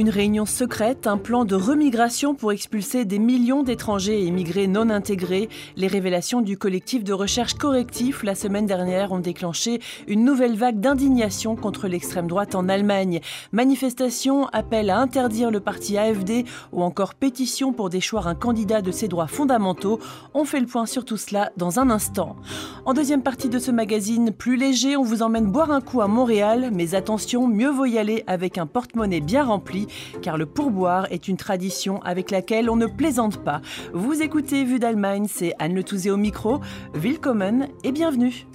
Une réunion secrète, un plan de remigration pour expulser des millions d'étrangers et immigrés non intégrés. Les révélations du collectif de recherche correctif la semaine dernière ont déclenché une nouvelle vague d'indignation contre l'extrême droite en Allemagne. Manifestations, appel à interdire le parti AFD ou encore pétition pour déchoir un candidat de ses droits fondamentaux. On fait le point sur tout cela dans un instant. En deuxième partie de ce magazine, plus léger, on vous emmène boire un coup à Montréal, mais attention, mieux vaut y aller avec un porte-monnaie bien rempli car le pourboire est une tradition avec laquelle on ne plaisante pas. Vous écoutez Vue d'Allemagne, c'est Anne Le Touzé au micro. Willkommen et bienvenue.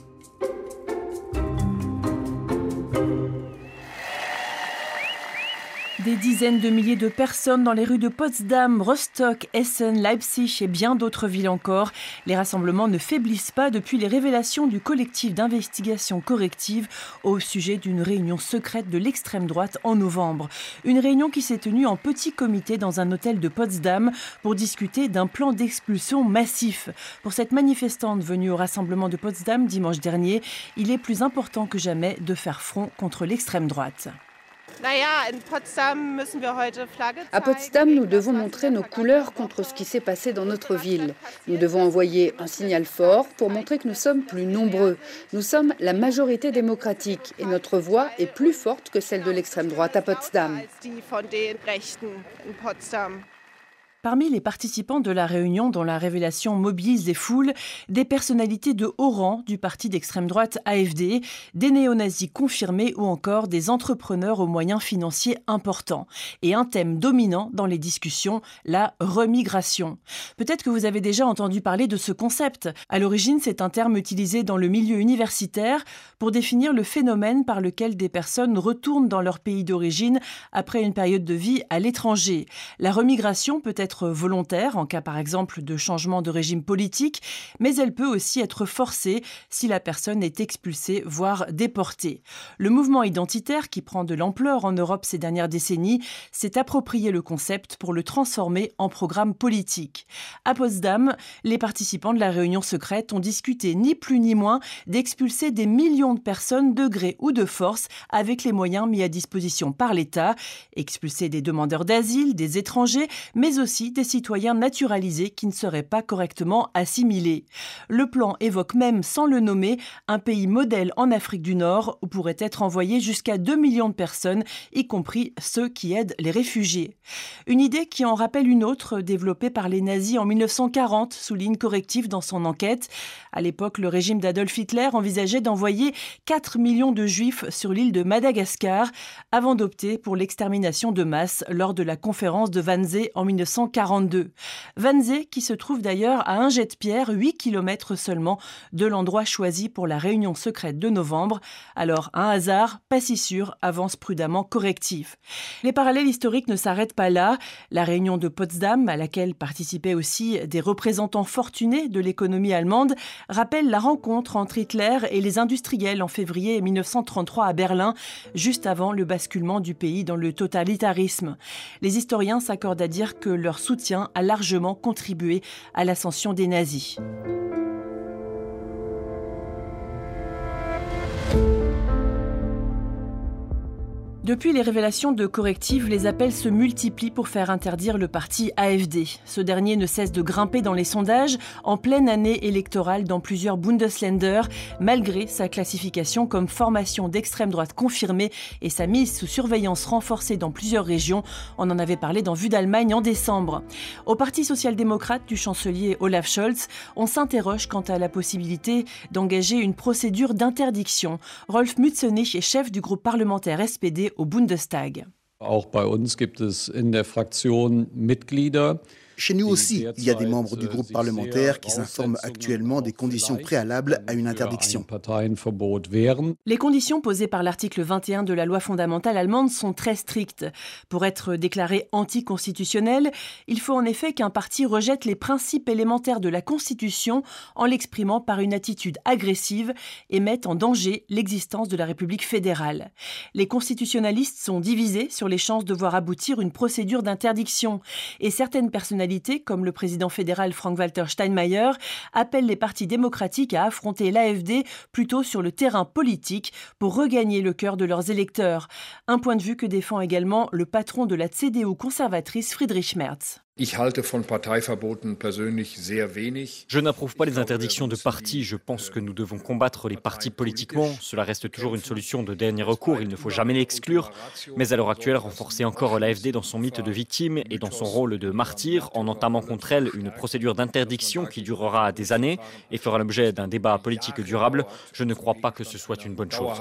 Des dizaines de milliers de personnes dans les rues de Potsdam, Rostock, Essen, Leipzig et bien d'autres villes encore. Les rassemblements ne faiblissent pas depuis les révélations du collectif d'investigation corrective au sujet d'une réunion secrète de l'extrême droite en novembre. Une réunion qui s'est tenue en petit comité dans un hôtel de Potsdam pour discuter d'un plan d'expulsion massif. Pour cette manifestante venue au rassemblement de Potsdam dimanche dernier, il est plus important que jamais de faire front contre l'extrême droite. À Potsdam, nous devons montrer nos couleurs contre ce qui s'est passé dans notre ville. Nous devons envoyer un signal fort pour montrer que nous sommes plus nombreux. Nous sommes la majorité démocratique et notre voix est plus forte que celle de l'extrême droite à Potsdam. Parmi les participants de la réunion dont la révélation mobilise des foules, des personnalités de haut rang du parti d'extrême droite AFD, des néo-nazis confirmés ou encore des entrepreneurs aux moyens financiers importants. Et un thème dominant dans les discussions, la remigration. Peut-être que vous avez déjà entendu parler de ce concept. À l'origine, c'est un terme utilisé dans le milieu universitaire pour définir le phénomène par lequel des personnes retournent dans leur pays d'origine après une période de vie à l'étranger. La remigration peut être volontaire en cas par exemple de changement de régime politique, mais elle peut aussi être forcée si la personne est expulsée, voire déportée. Le mouvement identitaire, qui prend de l'ampleur en Europe ces dernières décennies, s'est approprié le concept pour le transformer en programme politique. À Potsdam, les participants de la réunion secrète ont discuté ni plus ni moins d'expulser des millions de personnes de gré ou de force avec les moyens mis à disposition par l'État, expulser des demandeurs d'asile, des étrangers, mais aussi des citoyens naturalisés qui ne seraient pas correctement assimilés. Le plan évoque même, sans le nommer, un pays modèle en Afrique du Nord où pourraient être envoyés jusqu'à 2 millions de personnes, y compris ceux qui aident les réfugiés. Une idée qui en rappelle une autre développée par les nazis en 1940, souligne Correctif dans son enquête. À l'époque, le régime d'Adolf Hitler envisageait d'envoyer 4 millions de juifs sur l'île de Madagascar avant d'opter pour l'extermination de masse lors de la conférence de Wannsee en 1940. 42. Wannsee, qui se trouve d'ailleurs à un jet de pierre, 8 km seulement de l'endroit choisi pour la réunion secrète de novembre. Alors, un hasard, pas si sûr, avance prudemment correctif. Les parallèles historiques ne s'arrêtent pas là. La réunion de Potsdam, à laquelle participaient aussi des représentants fortunés de l'économie allemande, rappelle la rencontre entre Hitler et les industriels en février 1933 à Berlin, juste avant le basculement du pays dans le totalitarisme. Les historiens s'accordent à dire que leur soutien a largement contribué à l'ascension des nazis. Depuis les révélations de corrective, les appels se multiplient pour faire interdire le parti AFD. Ce dernier ne cesse de grimper dans les sondages en pleine année électorale dans plusieurs Bundesländer, malgré sa classification comme formation d'extrême droite confirmée et sa mise sous surveillance renforcée dans plusieurs régions. On en avait parlé dans Vue d'Allemagne en décembre. Au Parti social-démocrate du chancelier Olaf Scholz, on s'interroge quant à la possibilité d'engager une procédure d'interdiction. Rolf Mützenich est chef du groupe parlementaire SPD au Bundestag. Auch bei uns gibt es in der Fraktion Mitglieder, Chez nous aussi, il y a des membres du groupe parlementaire qui s'informent actuellement des conditions préalables à une interdiction. Les conditions posées par l'article 21 de la loi fondamentale allemande sont très strictes. Pour être déclaré anticonstitutionnel, il faut en effet qu'un parti rejette les principes élémentaires de la Constitution en l'exprimant par une attitude agressive et mette en danger l'existence de la République fédérale. Les constitutionnalistes sont divisés sur les chances de voir aboutir une procédure d'interdiction et certaines personnalités comme le président fédéral Frank-Walter Steinmeier, appellent les partis démocratiques à affronter l'AFD plutôt sur le terrain politique pour regagner le cœur de leurs électeurs. Un point de vue que défend également le patron de la CDU conservatrice Friedrich Merz. Je n'approuve pas les interdictions de partis. Je pense que nous devons combattre les partis politiquement. Cela reste toujours une solution de dernier recours. Il ne faut jamais l'exclure. Mais à l'heure actuelle, renforcer encore l'AFD dans son mythe de victime et dans son rôle de martyr en entamant contre elle une procédure d'interdiction qui durera des années et fera l'objet d'un débat politique durable, je ne crois pas que ce soit une bonne chose.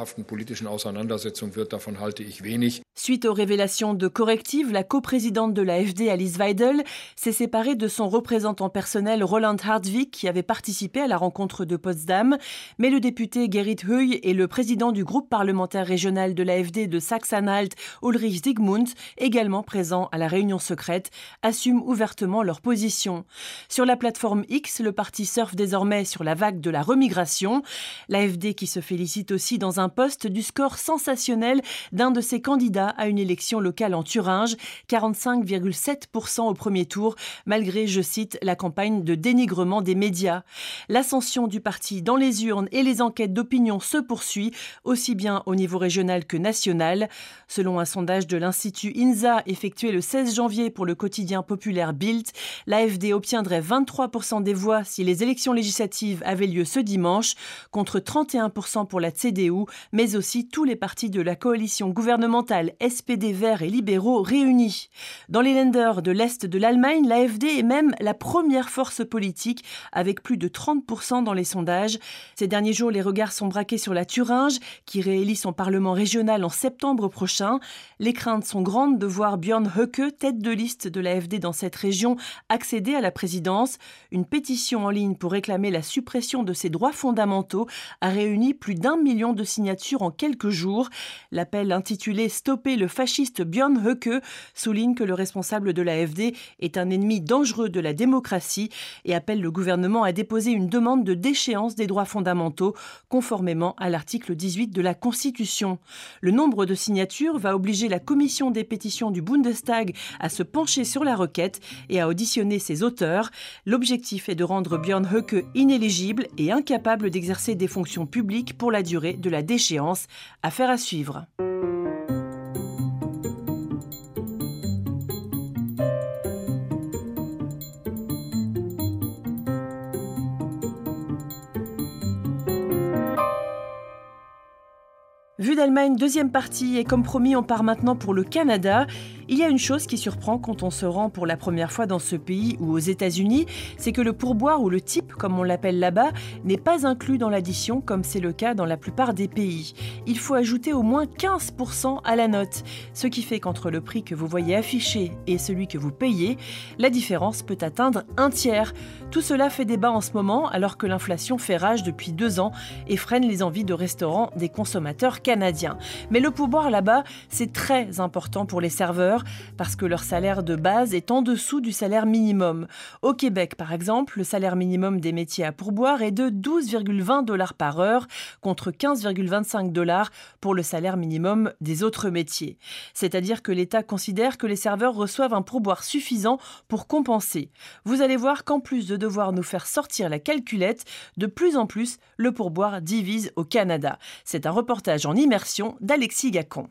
Suite aux révélations de correctives, la coprésidente de l'AFD, Alice Weidel, s'est séparé de son représentant personnel Roland Hartwig qui avait participé à la rencontre de Potsdam, mais le député Gerrit Huy et le président du groupe parlementaire régional de l'AFD de Sachsen-Anhalt, Ulrich Sigmund, également présents à la réunion secrète, assument ouvertement leur position. Sur la plateforme X, le parti surfe désormais sur la vague de la remigration. L'AFD qui se félicite aussi dans un poste du score sensationnel d'un de ses candidats à une élection locale en Thuringe, 45,7% au premier tour, malgré, je cite, la campagne de dénigrement des médias. L'ascension du parti dans les urnes et les enquêtes d'opinion se poursuit, aussi bien au niveau régional que national. Selon un sondage de l'Institut INSA effectué le 16 janvier pour le quotidien populaire Bild, l'AFD obtiendrait 23% des voix si les élections législatives avaient lieu ce dimanche, contre 31% pour la CDU, mais aussi tous les partis de la coalition gouvernementale SPD Verts et libéraux réunis. Dans les lenders de l'Est de l'Allemagne, l'AFD est même la première force politique, avec plus de 30% dans les sondages. Ces derniers jours, les regards sont braqués sur la Thuringe, qui réélit son parlement régional en septembre prochain. Les craintes sont grandes de voir Björn Höcke, tête de liste de l'AFD dans cette région, accéder à la présidence. Une pétition en ligne pour réclamer la suppression de ses droits fondamentaux a réuni plus d'un million de signatures en quelques jours. L'appel intitulé Le fasciste Björn Höcke souligne que le responsable de l'AFD est un ennemi dangereux de la démocratie et appelle le gouvernement à déposer une demande de déchéance des droits fondamentaux conformément à l'article 18 de la Constitution. Le nombre de signatures va obliger la commission des pétitions du Bundestag à se pencher sur la requête et à auditionner ses auteurs. L'objectif est de rendre Björn Höcke inéligible et incapable d'exercer des fonctions publiques pour la durée de la déchéance. Affaire à suivre. D'Allemagne, deuxième partie, et comme promis, on part maintenant pour le Canada. Il y a une chose qui surprend quand on se rend pour la première fois dans ce pays ou aux États-Unis, c'est que le pourboire ou le type, comme on l'appelle là-bas, n'est pas inclus dans l'addition comme c'est le cas dans la plupart des pays. Il faut ajouter au moins 15% à la note, ce qui fait qu'entre le prix que vous voyez affiché et celui que vous payez, la différence peut atteindre un tiers. Tout cela fait débat en ce moment alors que l'inflation fait rage depuis deux ans et freine les envies de restaurants des consommateurs canadiens. Mais le pourboire là-bas, c'est très important pour les serveurs parce que leur salaire de base est en dessous du salaire minimum. Au Québec, par exemple, le salaire minimum des métiers à pourboire est de 12,20 dollars par heure contre 15,25 dollars pour le salaire minimum des autres métiers. C'est-à-dire que l'État considère que les serveurs reçoivent un pourboire suffisant pour compenser. Vous allez voir qu'en plus de devoir nous faire sortir la calculette, de plus en plus, le pourboire divise au Canada. C'est un reportage en immersion d'Alexis Gacon.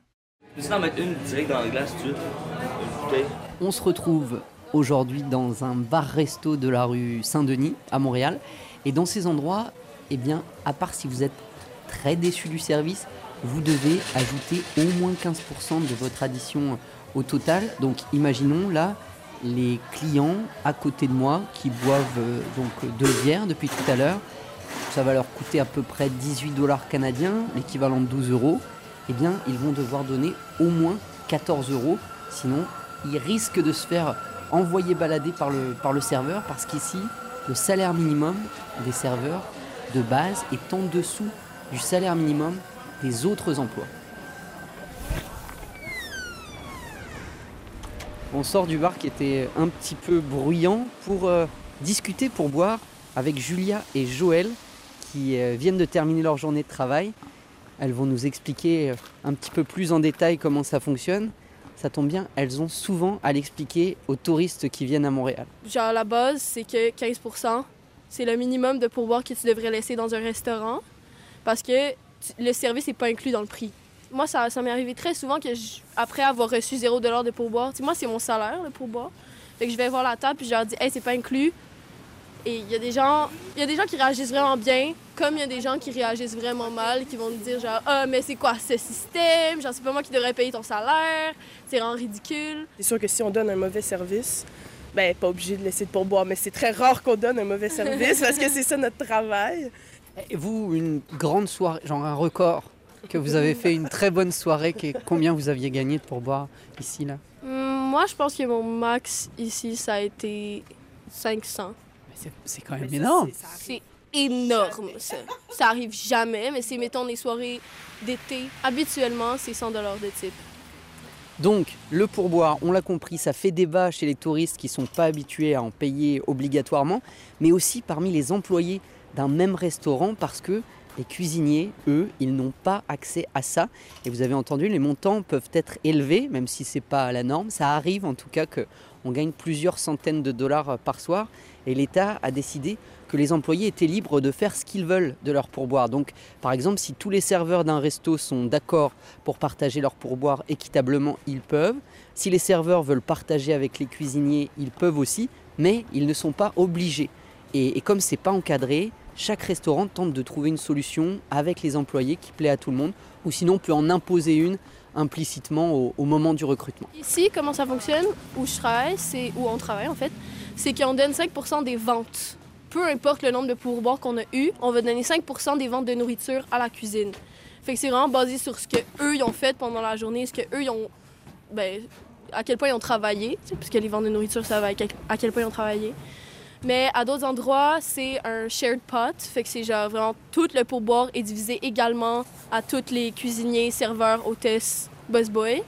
On se retrouve aujourd'hui dans un bar-resto de la rue Saint-Denis à Montréal. Et dans ces endroits, eh bien, à part si vous êtes très déçu du service, vous devez ajouter au moins 15% de votre addition au total. Donc imaginons là les clients à côté de moi qui boivent euh, donc deux bières depuis tout à l'heure. Ça va leur coûter à peu près 18 dollars canadiens, l'équivalent de 12 euros. Eh bien, ils vont devoir donner au moins 14 euros. Sinon, ils risquent de se faire envoyer balader par le, serveur parce qu'ici, le salaire minimum des serveurs de base est en dessous du salaire minimum des autres emplois. On sort du bar qui était un petit peu bruyant pour euh, discuter, pour boire avec Julia et Joël qui euh, viennent de terminer leur journée de travail. Elles vont nous expliquer euh, un petit peu plus en détail comment ça fonctionne. ça tombe bien, elles ont souvent à l'expliquer aux touristes qui viennent à Montréal. Genre la base, c'est que 15% c'est le minimum de pourboire que tu devrais laisser dans un restaurant parce que le service n'est pas inclus dans le prix. Moi, ça, m'est arrivé très souvent que, après avoir reçu 0 de pourboire, moi, c'est mon salaire, le pourboire. Fait que je vais voir la table puis je leur dis, hey, c'est pas inclus. Et il y a des gens, il y a des gens qui réagissent vraiment bien, comme il y a des gens qui réagissent vraiment mal, qui vont nous dire genre ah mais c'est quoi ce système, genre c'est pas moi qui devrais payer ton salaire, c'est vraiment ridicule. C'est sûr que si on donne un mauvais service, ben pas obligé de laisser de pourboire, mais c'est très rare qu'on donne un mauvais service parce que c'est ça notre travail. Et vous, une grande soirée, genre un record que vous avez fait, une très bonne soirée, combien vous aviez gagné de pourboire ici là? Hum, Moi, je pense que mon max ici, ça a été 500. C'est quand même énorme. C'est énorme, ça. Ça arrive jamais, mais c'est, mettons, des soirées d'été. Habituellement, c'est 100 de type. Donc, le pourboire, on l'a compris, ça fait débat chez les touristes qui ne sont pas habitués à en payer obligatoirement, mais aussi parmi les employés d'un même restaurant parce que les cuisiniers, eux, ils n'ont pas accès à ça. Et vous avez entendu, les montants peuvent être élevés, même si ce n'est pas la norme. Ça arrive en tout cas qu'on gagne plusieurs centaines de dollars par soir. Et l'État a décidé que les employés étaient libres de faire ce qu'ils veulent de leur pourboire. Donc, par exemple, si tous les serveurs d'un resto sont d'accord pour partager leur pourboire équitablement, ils peuvent. Si les serveurs veulent partager avec les cuisiniers, ils peuvent aussi, mais ils ne sont pas obligés. Et, et comme c'est pas encadré, chaque restaurant tente de trouver une solution avec les employés qui plaît à tout le monde, ou sinon peut en imposer une implicitement au, moment du recrutement. Ici, comment ça fonctionne, où je travaille, c'est où on travaille en fait, c'est qu'on donne 5% des ventes. Peu importe le nombre de pourboires qu'on a eu, on va donner 5 des ventes de nourriture à la cuisine. Que c'est vraiment basé sur ce qu'eux ils ont fait pendant la journée, ce qu'eux ont. Ben, à quel point ils ont travaillé, puisque les ventes de nourriture, ça va à quel point ils ont travaillé. Mais à d'autres endroits, c'est un shared pot. Fait que c'est genre vraiment tout le pourboire est divisé également à tous les cuisiniers, serveurs, hôtesses, busboys.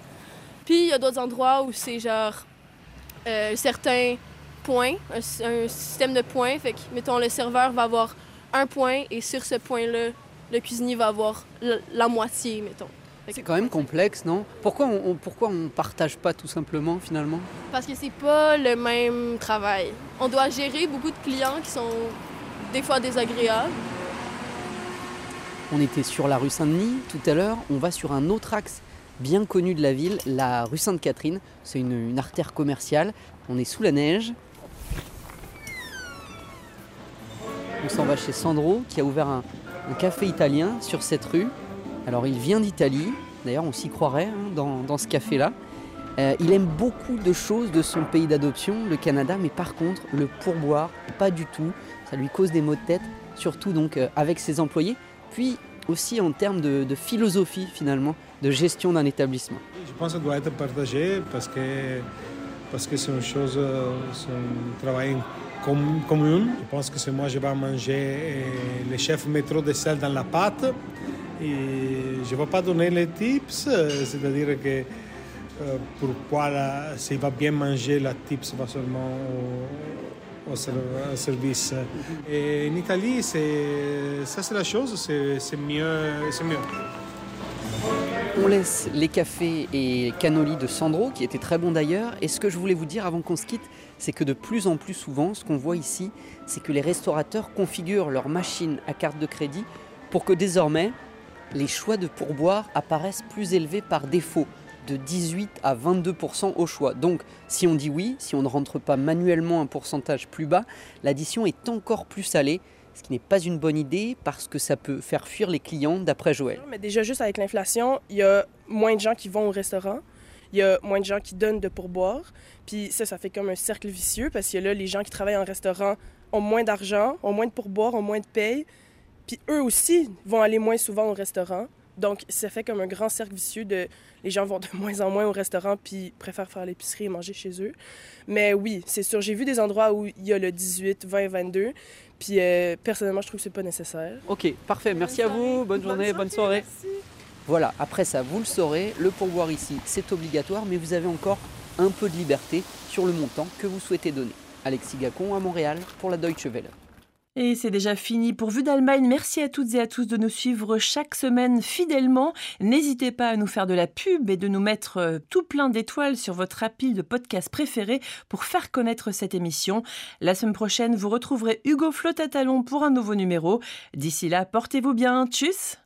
Puis il y a d'autres endroits où c'est genre euh, certains points, un, système de points. Fait que, mettons, le serveur va avoir un point et sur ce point-là, le cuisinier va avoir la moitié, mettons. C'est quand même complexe, non? Pourquoi on, pourquoi on partage pas tout simplement finalement? Parce que c'est pas le même travail. On doit gérer beaucoup de clients qui sont des fois désagréables. On était sur la rue Saint-Denis tout à l'heure. On va sur un autre axe bien connu de la ville, la rue Sainte-Catherine. C'est une, artère commerciale. On est sous la neige. On s'en va chez Sandro qui a ouvert un café italien sur cette rue. Alors il vient d'Italie, d'ailleurs on s'y croirait hein, dans, ce café-là. Euh, il aime beaucoup de choses de son pays d'adoption, le Canada, mais par contre le pourboire, pas du tout. Ça lui cause des maux de tête, surtout donc euh, avec ses employés, puis aussi en termes de, philosophie finalement, de gestion d'un établissement. Je pense que ça doit être partagé parce que parce que c'est une chose, c'est un travail commun. Je pense que c'est moi je vais manger les chefs métro de sel dans la pâte et je ne vais pas donner les tips, c'est-à-dire que euh, pourquoi s'il va bien manger, la tips va seulement au, service. Et en Italie, ça c'est la chose, c'est mieux. On laisse les cafés et cannolis de Sandro, qui étaient très bons d'ailleurs. Et ce que je voulais vous dire avant qu'on se quitte, c'est que de plus en plus souvent, ce qu'on voit ici, c'est que les restaurateurs configurent leurs machines à carte de crédit pour que désormais, les choix de pourboire apparaissent plus élevés par défaut, de 18 à 22% au choix. Donc si on dit oui, si on ne rentre pas manuellement un pourcentage plus bas, l'addition est encore plus salée, ce qui n'est pas une bonne idée parce que ça peut faire fuir les clients d'après Joël. Mais déjà juste avec l'inflation, il y a moins de gens qui vont au restaurant, il y a moins de gens qui donnent de pourboire, puis ça, ça fait comme un cercle vicieux parce que là, les gens qui travaillent en restaurant ont moins d'argent, ont moins de pourboire, ont moins de paye, puis eux aussi vont aller moins souvent au restaurant. Donc, ça fait comme un grand cercle vicieux de les gens vont de moins en moins au restaurant puis préfèrent faire l'épicerie et manger chez eux. Mais oui, c'est sûr, j'ai vu des endroits où il y a le 18, 20, 22. Puis euh, personnellement, je trouve que c'est pas nécessaire. OK, parfait. Merci à vous. Bonne, journée, bonne soirée. Voilà, après ça, vous le saurez, le pourboire ici, c'est obligatoire, mais vous avez encore un peu de liberté sur le montant que vous souhaitez donner. Alexis Gacon à Montréal pour la Deutsche Welle. Et c'est déjà fini pour Vue d'Allemagne. Merci à toutes et à tous de nous suivre chaque semaine fidèlement. N'hésitez pas à nous faire de la pub et de nous mettre euh, tout plein d'étoiles sur votre appli de podcast préféré pour faire connaître cette émission. La semaine prochaine, vous retrouverez Hugo Flotatalon pour un nouveau numéro. D'ici là, portez-vous bien. Tchuss